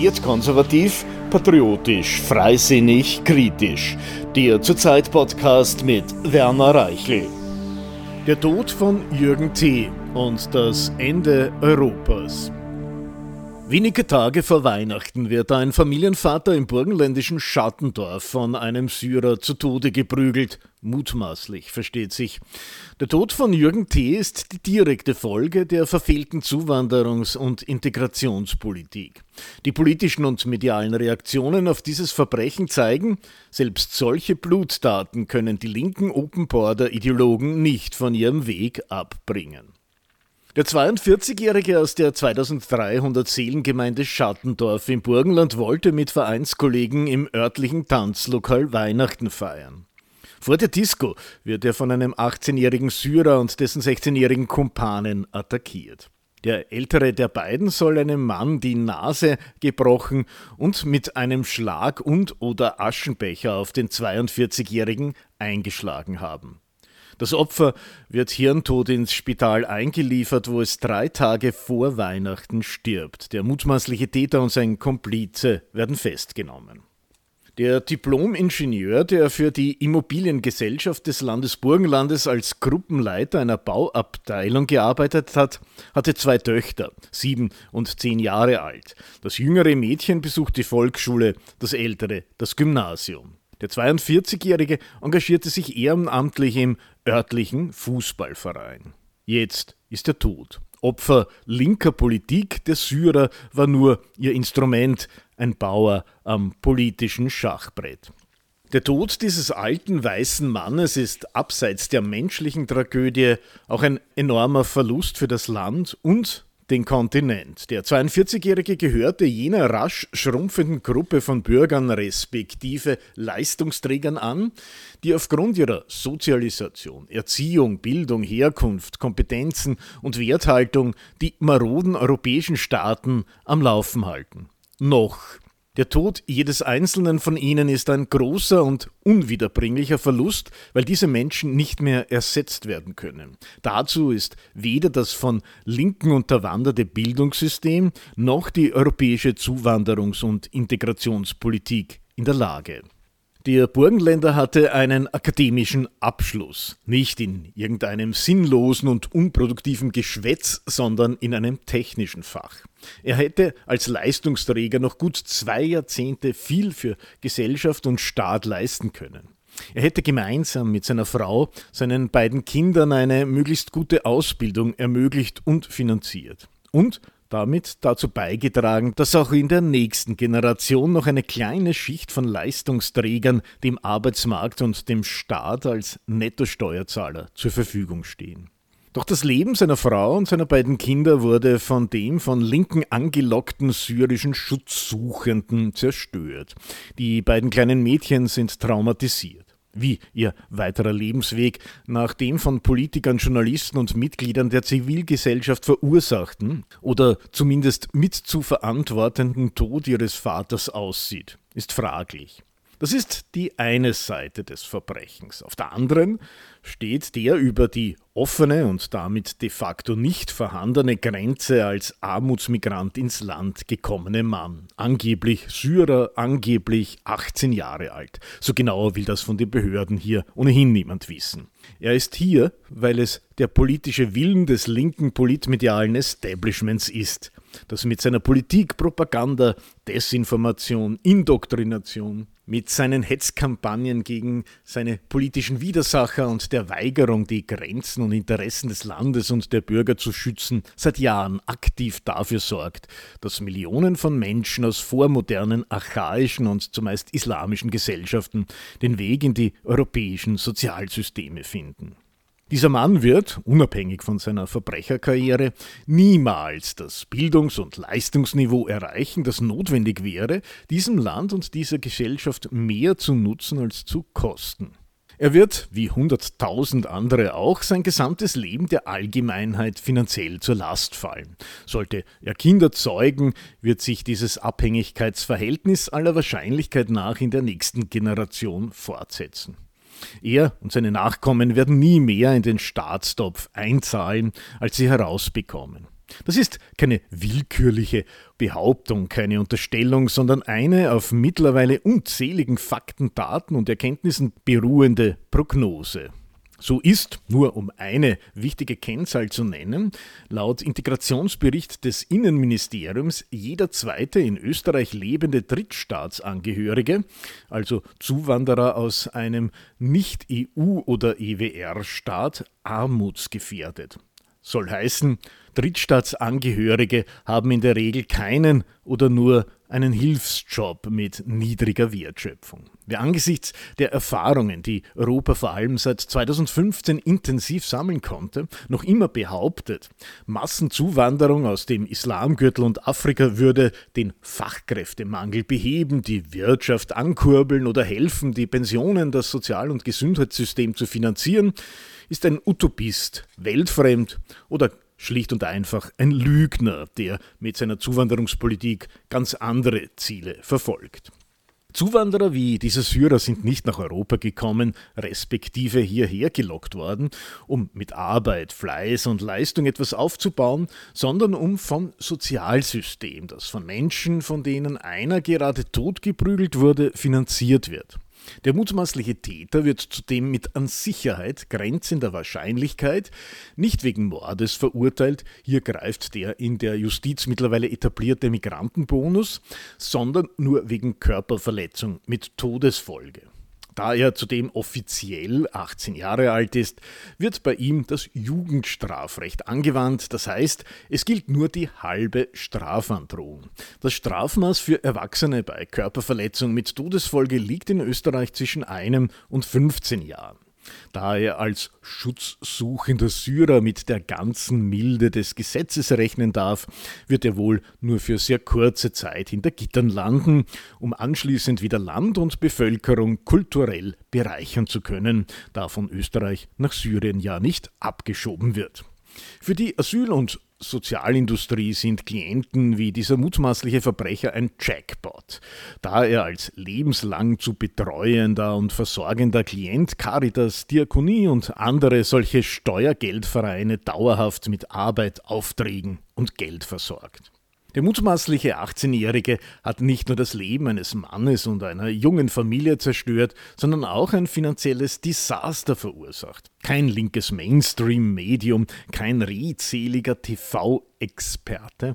Ambitioniert konservativ, patriotisch, freisinnig, kritisch. Der Zurzeit-Podcast mit Werner Reichel. Der Tod von Jürgen T. und das Ende Europas. Wenige Tage vor Weihnachten wird ein Familienvater im burgenländischen Schattendorf von einem Syrer zu Tode geprügelt. Mutmaßlich, versteht sich. Der Tod von Jürgen T. ist die direkte Folge der verfehlten Zuwanderungs- und Integrationspolitik. Die politischen und medialen Reaktionen auf dieses Verbrechen zeigen, selbst solche Blutdaten können die linken Open Border Ideologen nicht von ihrem Weg abbringen. Der 42-Jährige aus der 2300 Seelengemeinde Schattendorf im Burgenland wollte mit Vereinskollegen im örtlichen Tanzlokal Weihnachten feiern. Vor der Disco wird er von einem 18-jährigen Syrer und dessen 16-jährigen Kumpanen attackiert. Der ältere der beiden soll einem Mann die Nase gebrochen und mit einem Schlag und oder Aschenbecher auf den 42-jährigen eingeschlagen haben. Das Opfer wird hirntot ins Spital eingeliefert, wo es drei Tage vor Weihnachten stirbt. Der mutmaßliche Täter und sein Komplize werden festgenommen. Der Diplom-Ingenieur, der für die Immobiliengesellschaft des Landes Burgenlandes als Gruppenleiter einer Bauabteilung gearbeitet hat, hatte zwei Töchter, sieben und zehn Jahre alt. Das jüngere Mädchen besucht die Volksschule, das ältere das Gymnasium. Der 42-Jährige engagierte sich ehrenamtlich im örtlichen Fußballverein. Jetzt ist er tot. Opfer linker Politik, der Syrer war nur ihr Instrument, ein Bauer am politischen Schachbrett. Der Tod dieses alten weißen Mannes ist abseits der menschlichen Tragödie auch ein enormer Verlust für das Land und den Kontinent. Der 42-Jährige gehörte jener rasch schrumpfenden Gruppe von Bürgern respektive Leistungsträgern an, die aufgrund ihrer Sozialisation, Erziehung, Bildung, Herkunft, Kompetenzen und Werthaltung die maroden europäischen Staaten am Laufen halten. Noch der Tod jedes einzelnen von ihnen ist ein großer und unwiederbringlicher Verlust, weil diese Menschen nicht mehr ersetzt werden können. Dazu ist weder das von Linken unterwanderte Bildungssystem noch die europäische Zuwanderungs- und Integrationspolitik in der Lage. Der Burgenländer hatte einen akademischen Abschluss, nicht in irgendeinem sinnlosen und unproduktiven Geschwätz, sondern in einem technischen Fach. Er hätte als Leistungsträger noch gut zwei Jahrzehnte viel für Gesellschaft und Staat leisten können. Er hätte gemeinsam mit seiner Frau seinen beiden Kindern eine möglichst gute Ausbildung ermöglicht und finanziert. Und damit dazu beigetragen, dass auch in der nächsten Generation noch eine kleine Schicht von Leistungsträgern dem Arbeitsmarkt und dem Staat als Nettosteuerzahler zur Verfügung stehen. Doch das Leben seiner Frau und seiner beiden Kinder wurde von dem von Linken angelockten syrischen Schutzsuchenden zerstört. Die beiden kleinen Mädchen sind traumatisiert wie ihr weiterer Lebensweg nach dem von Politikern, Journalisten und Mitgliedern der Zivilgesellschaft verursachten oder zumindest mit zu verantwortenden Tod ihres Vaters aussieht, ist fraglich. Das ist die eine Seite des Verbrechens. Auf der anderen steht der über die offene und damit de facto nicht vorhandene Grenze als Armutsmigrant ins Land gekommene Mann. Angeblich Syrer, angeblich 18 Jahre alt. So genau will das von den Behörden hier ohnehin niemand wissen. Er ist hier, weil es der politische Willen des linken politmedialen Establishments ist, das mit seiner Politik, Propaganda, Desinformation, Indoktrination, mit seinen Hetzkampagnen gegen seine politischen Widersacher und der Weigerung, die Grenzen und Interessen des Landes und der Bürger zu schützen, seit Jahren aktiv dafür sorgt, dass Millionen von Menschen aus vormodernen, archaischen und zumeist islamischen Gesellschaften den Weg in die europäischen Sozialsysteme finden. Dieser Mann wird, unabhängig von seiner Verbrecherkarriere, niemals das Bildungs- und Leistungsniveau erreichen, das notwendig wäre, diesem Land und dieser Gesellschaft mehr zu nutzen als zu kosten. Er wird, wie hunderttausend andere auch, sein gesamtes Leben der Allgemeinheit finanziell zur Last fallen. Sollte er Kinder zeugen, wird sich dieses Abhängigkeitsverhältnis aller Wahrscheinlichkeit nach in der nächsten Generation fortsetzen. Er und seine Nachkommen werden nie mehr in den Staatstopf einzahlen, als sie herausbekommen. Das ist keine willkürliche Behauptung, keine Unterstellung, sondern eine auf mittlerweile unzähligen Fakten, Daten und Erkenntnissen beruhende Prognose. So ist, nur um eine wichtige Kennzahl zu nennen, laut Integrationsbericht des Innenministeriums jeder zweite in Österreich lebende Drittstaatsangehörige, also Zuwanderer aus einem Nicht-EU- oder EWR-Staat, armutsgefährdet. Soll heißen, Drittstaatsangehörige haben in der Regel keinen oder nur einen Hilfsjob mit niedriger Wertschöpfung. Wer angesichts der Erfahrungen, die Europa vor allem seit 2015 intensiv sammeln konnte, noch immer behauptet, Massenzuwanderung aus dem Islamgürtel und Afrika würde den Fachkräftemangel beheben, die Wirtschaft ankurbeln oder helfen, die Pensionen, das Sozial- und Gesundheitssystem zu finanzieren, ist ein Utopist, weltfremd oder schlicht und einfach ein Lügner, der mit seiner Zuwanderungspolitik ganz andere Ziele verfolgt. Zuwanderer wie diese Syrer sind nicht nach Europa gekommen, respektive hierher gelockt worden, um mit Arbeit, Fleiß und Leistung etwas aufzubauen, sondern um vom Sozialsystem, das von Menschen, von denen einer gerade totgeprügelt wurde, finanziert wird. Der mutmaßliche Täter wird zudem mit an Sicherheit grenzender Wahrscheinlichkeit nicht wegen Mordes verurteilt, hier greift der in der Justiz mittlerweile etablierte Migrantenbonus, sondern nur wegen Körperverletzung mit Todesfolge. Da er zudem offiziell 18 Jahre alt ist, wird bei ihm das Jugendstrafrecht angewandt, das heißt, es gilt nur die halbe Strafandrohung. Das Strafmaß für Erwachsene bei Körperverletzung mit Todesfolge liegt in Österreich zwischen einem und 15 Jahren. Da er als schutzsuchender Syrer mit der ganzen Milde des Gesetzes rechnen darf, wird er wohl nur für sehr kurze Zeit hinter Gittern landen, um anschließend wieder Land und Bevölkerung kulturell bereichern zu können, da von Österreich nach Syrien ja nicht abgeschoben wird. Für die Asyl- und Sozialindustrie sind Klienten wie dieser mutmaßliche Verbrecher ein Jackpot, da er als lebenslang zu betreuender und versorgender Klient Caritas, Diakonie und andere solche Steuergeldvereine dauerhaft mit Arbeit, Aufträgen und Geld versorgt. Der mutmaßliche 18-Jährige hat nicht nur das Leben eines Mannes und einer jungen Familie zerstört, sondern auch ein finanzielles Desaster verursacht. Kein linkes Mainstream-Medium, kein redseliger TV-Experte,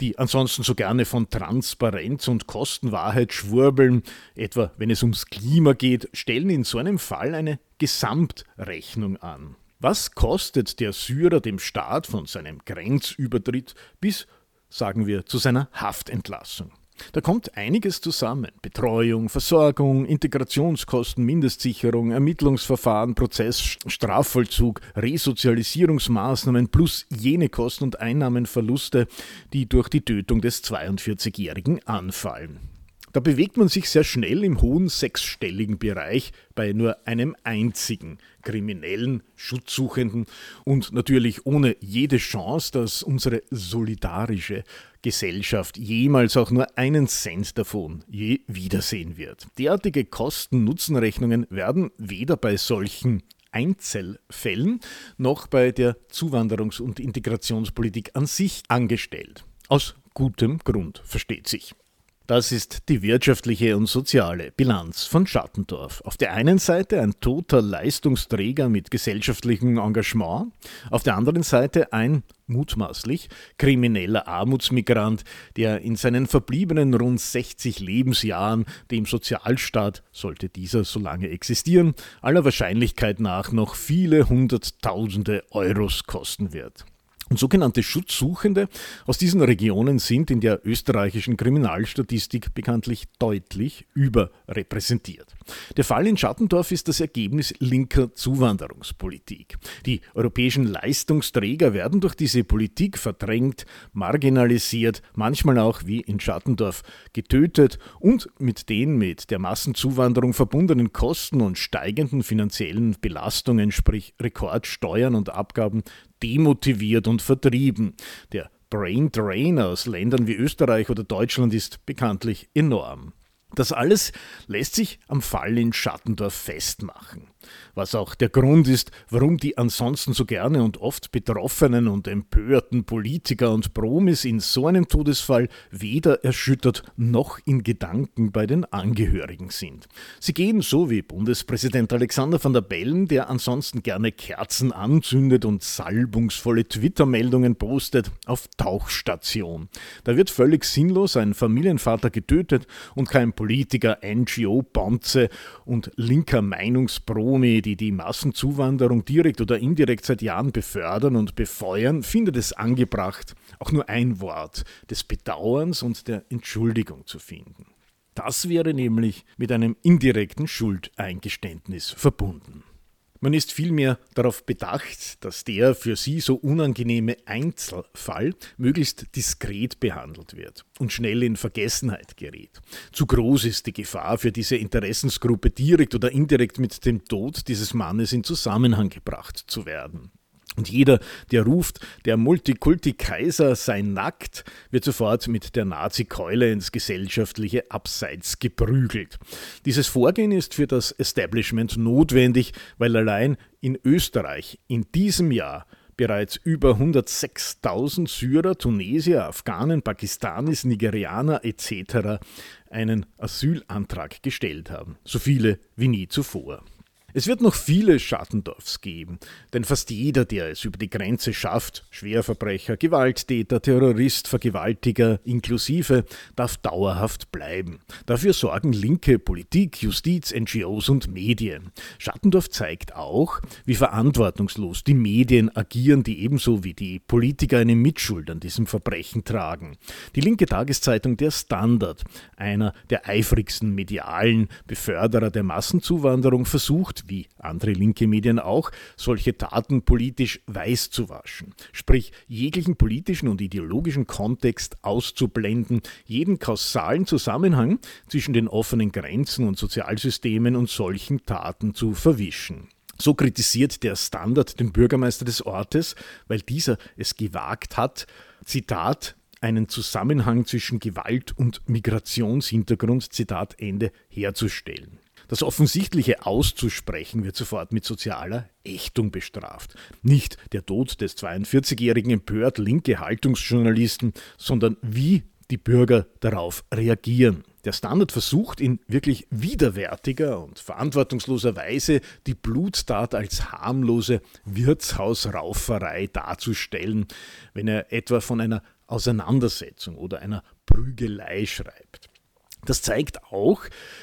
die ansonsten so gerne von Transparenz und Kostenwahrheit schwurbeln, etwa wenn es ums Klima geht, stellen in so einem Fall eine Gesamtrechnung an. Was kostet der Syrer dem Staat von seinem Grenzübertritt bis sagen wir, zu seiner Haftentlassung. Da kommt einiges zusammen. Betreuung, Versorgung, Integrationskosten, Mindestsicherung, Ermittlungsverfahren, Prozess, Strafvollzug, Resozialisierungsmaßnahmen plus jene Kosten und Einnahmenverluste, die durch die Tötung des 42-Jährigen anfallen. Da bewegt man sich sehr schnell im hohen sechsstelligen Bereich bei nur einem einzigen Kriminellen, Schutzsuchenden und natürlich ohne jede Chance, dass unsere solidarische Gesellschaft jemals auch nur einen Cent davon je wiedersehen wird. Derartige Kosten-Nutzen-Rechnungen werden weder bei solchen Einzelfällen noch bei der Zuwanderungs- und Integrationspolitik an sich angestellt. Aus gutem Grund versteht sich. Das ist die wirtschaftliche und soziale Bilanz von Schattendorf. Auf der einen Seite ein toter Leistungsträger mit gesellschaftlichem Engagement, auf der anderen Seite ein mutmaßlich krimineller Armutsmigrant, der in seinen verbliebenen rund 60 Lebensjahren dem Sozialstaat, sollte dieser so lange existieren, aller Wahrscheinlichkeit nach noch viele Hunderttausende Euros kosten wird. Und sogenannte Schutzsuchende aus diesen Regionen sind in der österreichischen Kriminalstatistik bekanntlich deutlich überrepräsentiert. Der Fall in Schattendorf ist das Ergebnis linker Zuwanderungspolitik. Die europäischen Leistungsträger werden durch diese Politik verdrängt, marginalisiert, manchmal auch wie in Schattendorf getötet und mit den mit der Massenzuwanderung verbundenen Kosten und steigenden finanziellen Belastungen, sprich Rekordsteuern und Abgaben, demotiviert und vertrieben. Der Brain Drain aus Ländern wie Österreich oder Deutschland ist bekanntlich enorm. Das alles lässt sich am Fall in Schattendorf festmachen. Was auch der Grund ist, warum die ansonsten so gerne und oft betroffenen und empörten Politiker und Promis in so einem Todesfall weder erschüttert noch in Gedanken bei den Angehörigen sind. Sie gehen so wie Bundespräsident Alexander van der Bellen, der ansonsten gerne Kerzen anzündet und salbungsvolle Twitter-Meldungen postet, auf Tauchstation. Da wird völlig sinnlos ein Familienvater getötet und kein Politiker, NGO-Bonze und linker Meinungspromi, die die Massenzuwanderung direkt oder indirekt seit Jahren befördern und befeuern, findet es angebracht, auch nur ein Wort des Bedauerns und der Entschuldigung zu finden. Das wäre nämlich mit einem indirekten Schuldeingeständnis verbunden. Man ist vielmehr darauf bedacht, dass der für sie so unangenehme Einzelfall möglichst diskret behandelt wird und schnell in Vergessenheit gerät. Zu groß ist die Gefahr für diese Interessensgruppe direkt oder indirekt mit dem Tod dieses Mannes in Zusammenhang gebracht zu werden. Und jeder, der ruft, der Multikulti-Kaiser sei nackt, wird sofort mit der Nazi-Keule ins gesellschaftliche Abseits geprügelt. Dieses Vorgehen ist für das Establishment notwendig, weil allein in Österreich in diesem Jahr bereits über 106.000 Syrer, Tunesier, Afghanen, Pakistanis, Nigerianer etc. einen Asylantrag gestellt haben. So viele wie nie zuvor. Es wird noch viele Schattendorfs geben, denn fast jeder, der es über die Grenze schafft, Schwerverbrecher, Gewalttäter, Terrorist, Vergewaltiger inklusive, darf dauerhaft bleiben. Dafür sorgen linke Politik, Justiz, NGOs und Medien. Schattendorf zeigt auch, wie verantwortungslos die Medien agieren, die ebenso wie die Politiker eine Mitschuld an diesem Verbrechen tragen. Die linke Tageszeitung Der Standard, einer der eifrigsten medialen Beförderer der Massenzuwanderung, versucht, wie andere linke Medien auch, solche Taten politisch weiß zu waschen, sprich jeglichen politischen und ideologischen Kontext auszublenden, jeden kausalen Zusammenhang zwischen den offenen Grenzen und Sozialsystemen und solchen Taten zu verwischen. So kritisiert der Standard den Bürgermeister des Ortes, weil dieser es gewagt hat, Zitat, einen Zusammenhang zwischen Gewalt und Migrationshintergrund, Zitat Ende, herzustellen. Das Offensichtliche auszusprechen wird sofort mit sozialer Ächtung bestraft. Nicht der Tod des 42-Jährigen empört linke Haltungsjournalisten, sondern wie die Bürger darauf reagieren. Der Standard versucht in wirklich widerwärtiger und verantwortungsloser Weise die Bluttat als harmlose Wirtshausrauferei darzustellen, wenn er etwa von einer Auseinandersetzung oder einer Prügelei schreibt. Das zeigt auch,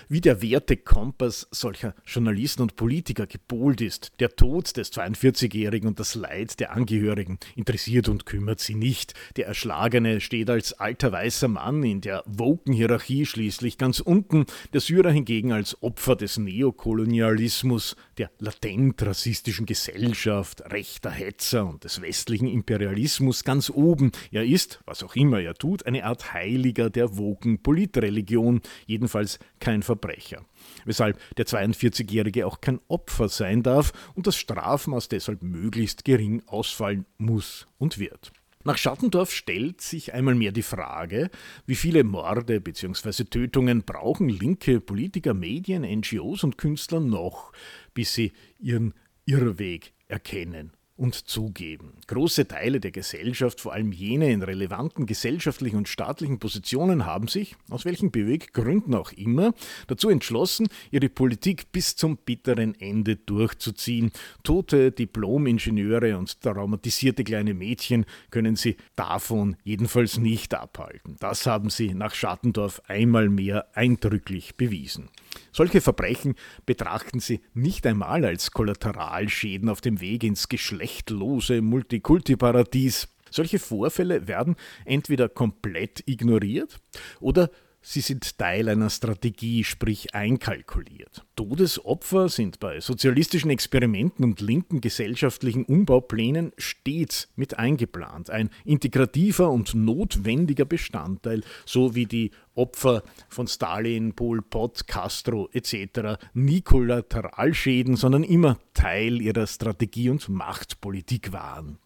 wie der Wertekompass solcher Journalisten und Politiker gepolt ist. Der Tod des 42-Jährigen und das Leid der Angehörigen interessiert und kümmert sie nicht. Der Erschlagene steht als alter weißer Mann in der Woken-Hierarchie schließlich ganz unten, der Syrer hingegen als Opfer des Neokolonialismus, der latent rassistischen Gesellschaft, rechter Hetzer und des westlichen Imperialismus ganz oben. Er ist, was auch immer er tut, eine Art Heiliger der Woken-Politreligion Person, jedenfalls kein Verbrecher. Weshalb der 42-Jährige auch kein Opfer sein darf und das Strafmaß deshalb möglichst gering ausfallen muss und wird. Nach Schattendorf stellt sich einmal mehr die Frage, wie viele Morde bzw. Tötungen brauchen linke Politiker, Medien, NGOs und Künstler noch, bis sie ihren Irrweg erkennen und zugeben. Große Teile der Gesellschaft, vor allem jene in relevanten gesellschaftlichen und staatlichen Positionen, haben sich, aus welchen Beweggründen auch immer, dazu entschlossen, ihre Politik bis zum bitteren Ende durchzuziehen. Tote Diplom-Ingenieure und traumatisierte kleine Mädchen können sie davon jedenfalls nicht abhalten. Das haben sie nach Schattendorf einmal mehr eindrücklich bewiesen. Solche Verbrechen betrachten sie nicht einmal als Kollateralschäden auf dem Weg ins geschlechtlose Multikulti-Paradies. Solche Vorfälle werden entweder komplett ignoriert oder Sie sind Teil einer Strategie, sprich einkalkuliert. Todesopfer sind bei sozialistischen Experimenten und linken gesellschaftlichen Umbauplänen stets mit eingeplant, ein integrativer und notwendiger Bestandteil, so wie die Opfer von Stalin, Pol Pot, Castro etc. nie Kollateralschäden, sondern immer Teil ihrer Strategie und Machtpolitik waren.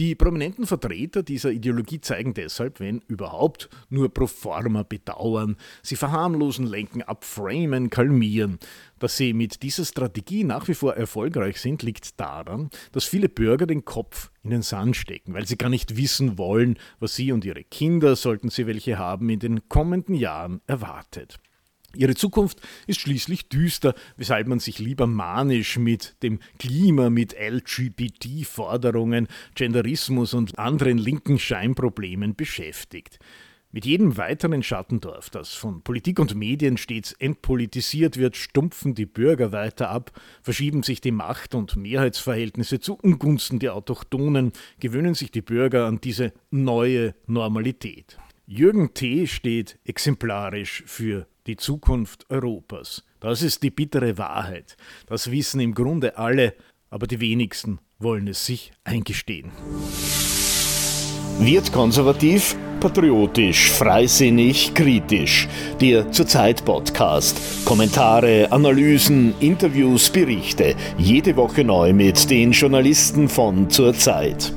Die prominenten Vertreter dieser Ideologie zeigen deshalb, wenn überhaupt, nur pro forma bedauern. Sie verharmlosen, lenken ab, framen, kalmieren. Dass sie mit dieser Strategie nach wie vor erfolgreich sind, liegt daran, dass viele Bürger den Kopf in den Sand stecken, weil sie gar nicht wissen wollen, was sie und ihre Kinder, sollten sie welche haben, in den kommenden Jahren erwartet. Ihre Zukunft ist schließlich düster, weshalb man sich lieber manisch mit dem Klima, mit LGBT-Forderungen, Genderismus und anderen linken Scheinproblemen beschäftigt. Mit jedem weiteren Schattendorf, das von Politik und Medien stets entpolitisiert wird, stumpfen die Bürger weiter ab, verschieben sich die Macht- und Mehrheitsverhältnisse zu Ungunsten der Autochtonen, gewöhnen sich die Bürger an diese neue Normalität. Jürgen T. steht exemplarisch für die Zukunft Europas. Das ist die bittere Wahrheit. Das wissen im Grunde alle, aber die wenigsten wollen es sich eingestehen. Wird konservativ, patriotisch, freisinnig, kritisch. Der Zurzeit Podcast. Kommentare, Analysen, Interviews, Berichte. Jede Woche neu mit den Journalisten von Zurzeit.